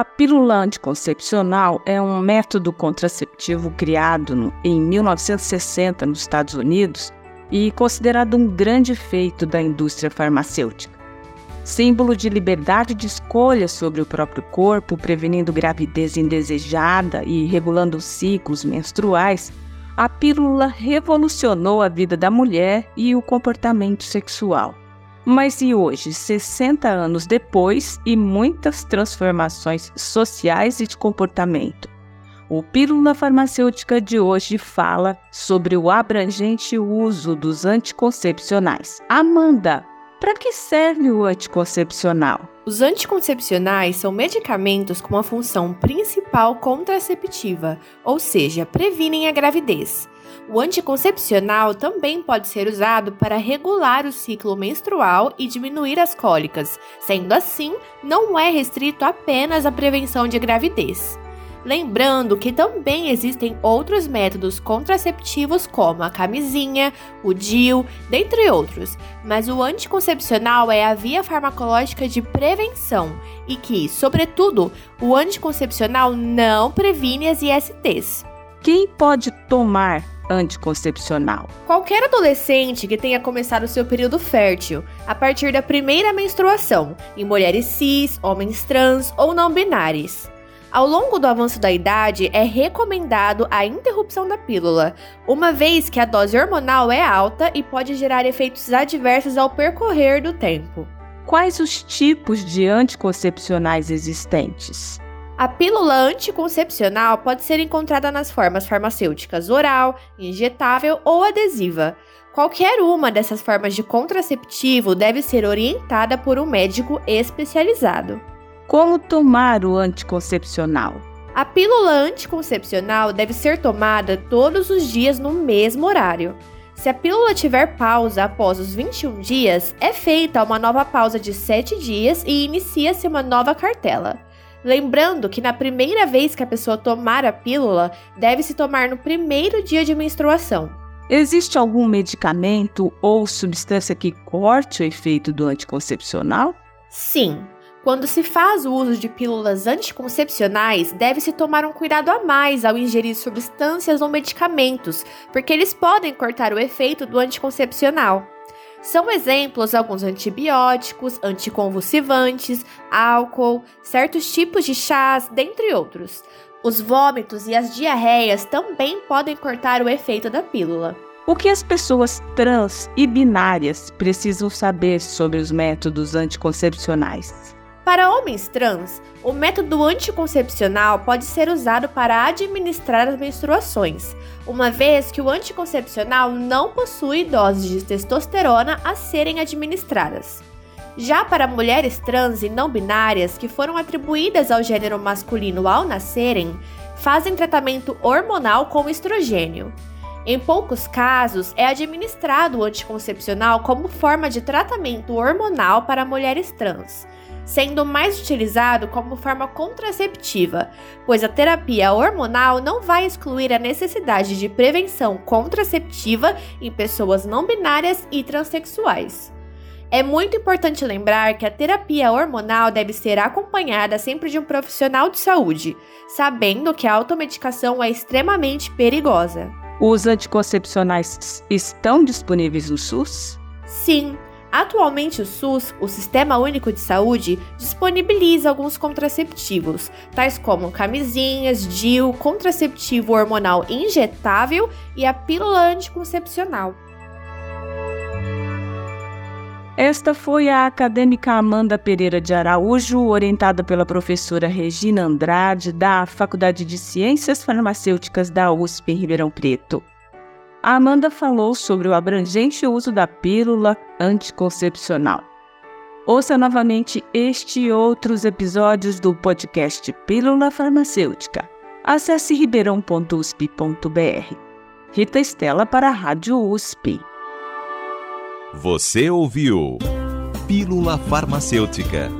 A pílula anticoncepcional é um método contraceptivo criado no, em 1960 nos Estados Unidos e considerado um grande feito da indústria farmacêutica. Símbolo de liberdade de escolha sobre o próprio corpo, prevenindo gravidez indesejada e regulando os ciclos menstruais, a pílula revolucionou a vida da mulher e o comportamento sexual. Mas e hoje, 60 anos depois e muitas transformações sociais e de comportamento? O Pílula Farmacêutica de hoje fala sobre o abrangente uso dos anticoncepcionais. Amanda, para que serve o anticoncepcional? Os anticoncepcionais são medicamentos com uma função principal contraceptiva, ou seja, previnem a gravidez. O anticoncepcional também pode ser usado para regular o ciclo menstrual e diminuir as cólicas, sendo assim, não é restrito apenas à prevenção de gravidez. Lembrando que também existem outros métodos contraceptivos como a camisinha, o DIU, dentre outros, mas o anticoncepcional é a via farmacológica de prevenção e que, sobretudo, o anticoncepcional não previne as ISTs. Quem pode tomar anticoncepcional. Qualquer adolescente que tenha começado seu período fértil a partir da primeira menstruação, em mulheres cis, homens trans ou não binários. Ao longo do avanço da idade, é recomendado a interrupção da pílula, uma vez que a dose hormonal é alta e pode gerar efeitos adversos ao percorrer do tempo. Quais os tipos de anticoncepcionais existentes? A pílula anticoncepcional pode ser encontrada nas formas farmacêuticas oral, injetável ou adesiva. Qualquer uma dessas formas de contraceptivo deve ser orientada por um médico especializado. Como tomar o anticoncepcional? A pílula anticoncepcional deve ser tomada todos os dias no mesmo horário. Se a pílula tiver pausa após os 21 dias, é feita uma nova pausa de 7 dias e inicia-se uma nova cartela. Lembrando que na primeira vez que a pessoa tomar a pílula, deve se tomar no primeiro dia de menstruação. Existe algum medicamento ou substância que corte o efeito do anticoncepcional? Sim. Quando se faz o uso de pílulas anticoncepcionais, deve-se tomar um cuidado a mais ao ingerir substâncias ou medicamentos, porque eles podem cortar o efeito do anticoncepcional. São exemplos alguns antibióticos, anticonvulsivantes, álcool, certos tipos de chás, dentre outros. Os vômitos e as diarreias também podem cortar o efeito da pílula. O que as pessoas trans e binárias precisam saber sobre os métodos anticoncepcionais? Para homens trans, o método anticoncepcional pode ser usado para administrar as menstruações, uma vez que o anticoncepcional não possui doses de testosterona a serem administradas. Já para mulheres trans e não binárias que foram atribuídas ao gênero masculino ao nascerem, fazem tratamento hormonal com estrogênio. Em poucos casos, é administrado o anticoncepcional como forma de tratamento hormonal para mulheres trans sendo mais utilizado como forma contraceptiva, pois a terapia hormonal não vai excluir a necessidade de prevenção contraceptiva em pessoas não binárias e transexuais. É muito importante lembrar que a terapia hormonal deve ser acompanhada sempre de um profissional de saúde, sabendo que a automedicação é extremamente perigosa. Os anticoncepcionais estão disponíveis no SUS? Sim, Atualmente, o SUS, o Sistema Único de Saúde, disponibiliza alguns contraceptivos, tais como camisinhas, DIU, contraceptivo hormonal injetável e a pílula anticoncepcional. Esta foi a acadêmica Amanda Pereira de Araújo, orientada pela professora Regina Andrade, da Faculdade de Ciências Farmacêuticas da USP em Ribeirão Preto. A Amanda falou sobre o abrangente uso da pílula anticoncepcional. Ouça novamente este e outros episódios do podcast Pílula Farmacêutica. Acesse ribeirão.usp.br. Rita Estela para a Rádio USP. Você ouviu Pílula Farmacêutica.